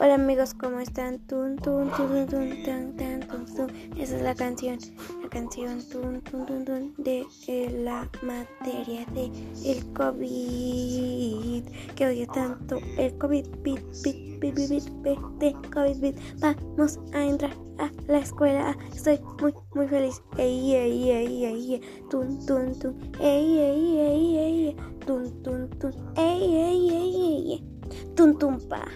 Hola amigos, ¿cómo están? Tun, tun, tun, tun, tun, tun, tun, tun. Esa es la canción, la canción tun, tun, tun, tun, de eh, la materia de el COVID. Que oye tanto el COVID, bit, bit, bit, bit, bit, bit, de COVID, bit. Vamos a entrar a la escuela. Estoy muy, muy feliz. Ey, ey, ey, ey, ey. Tun, tun, tun. Ey, ey, ey, ey, ey. Tun, tun, tun. Ey, ey, ey, ey, ey. Tun, tun, pa.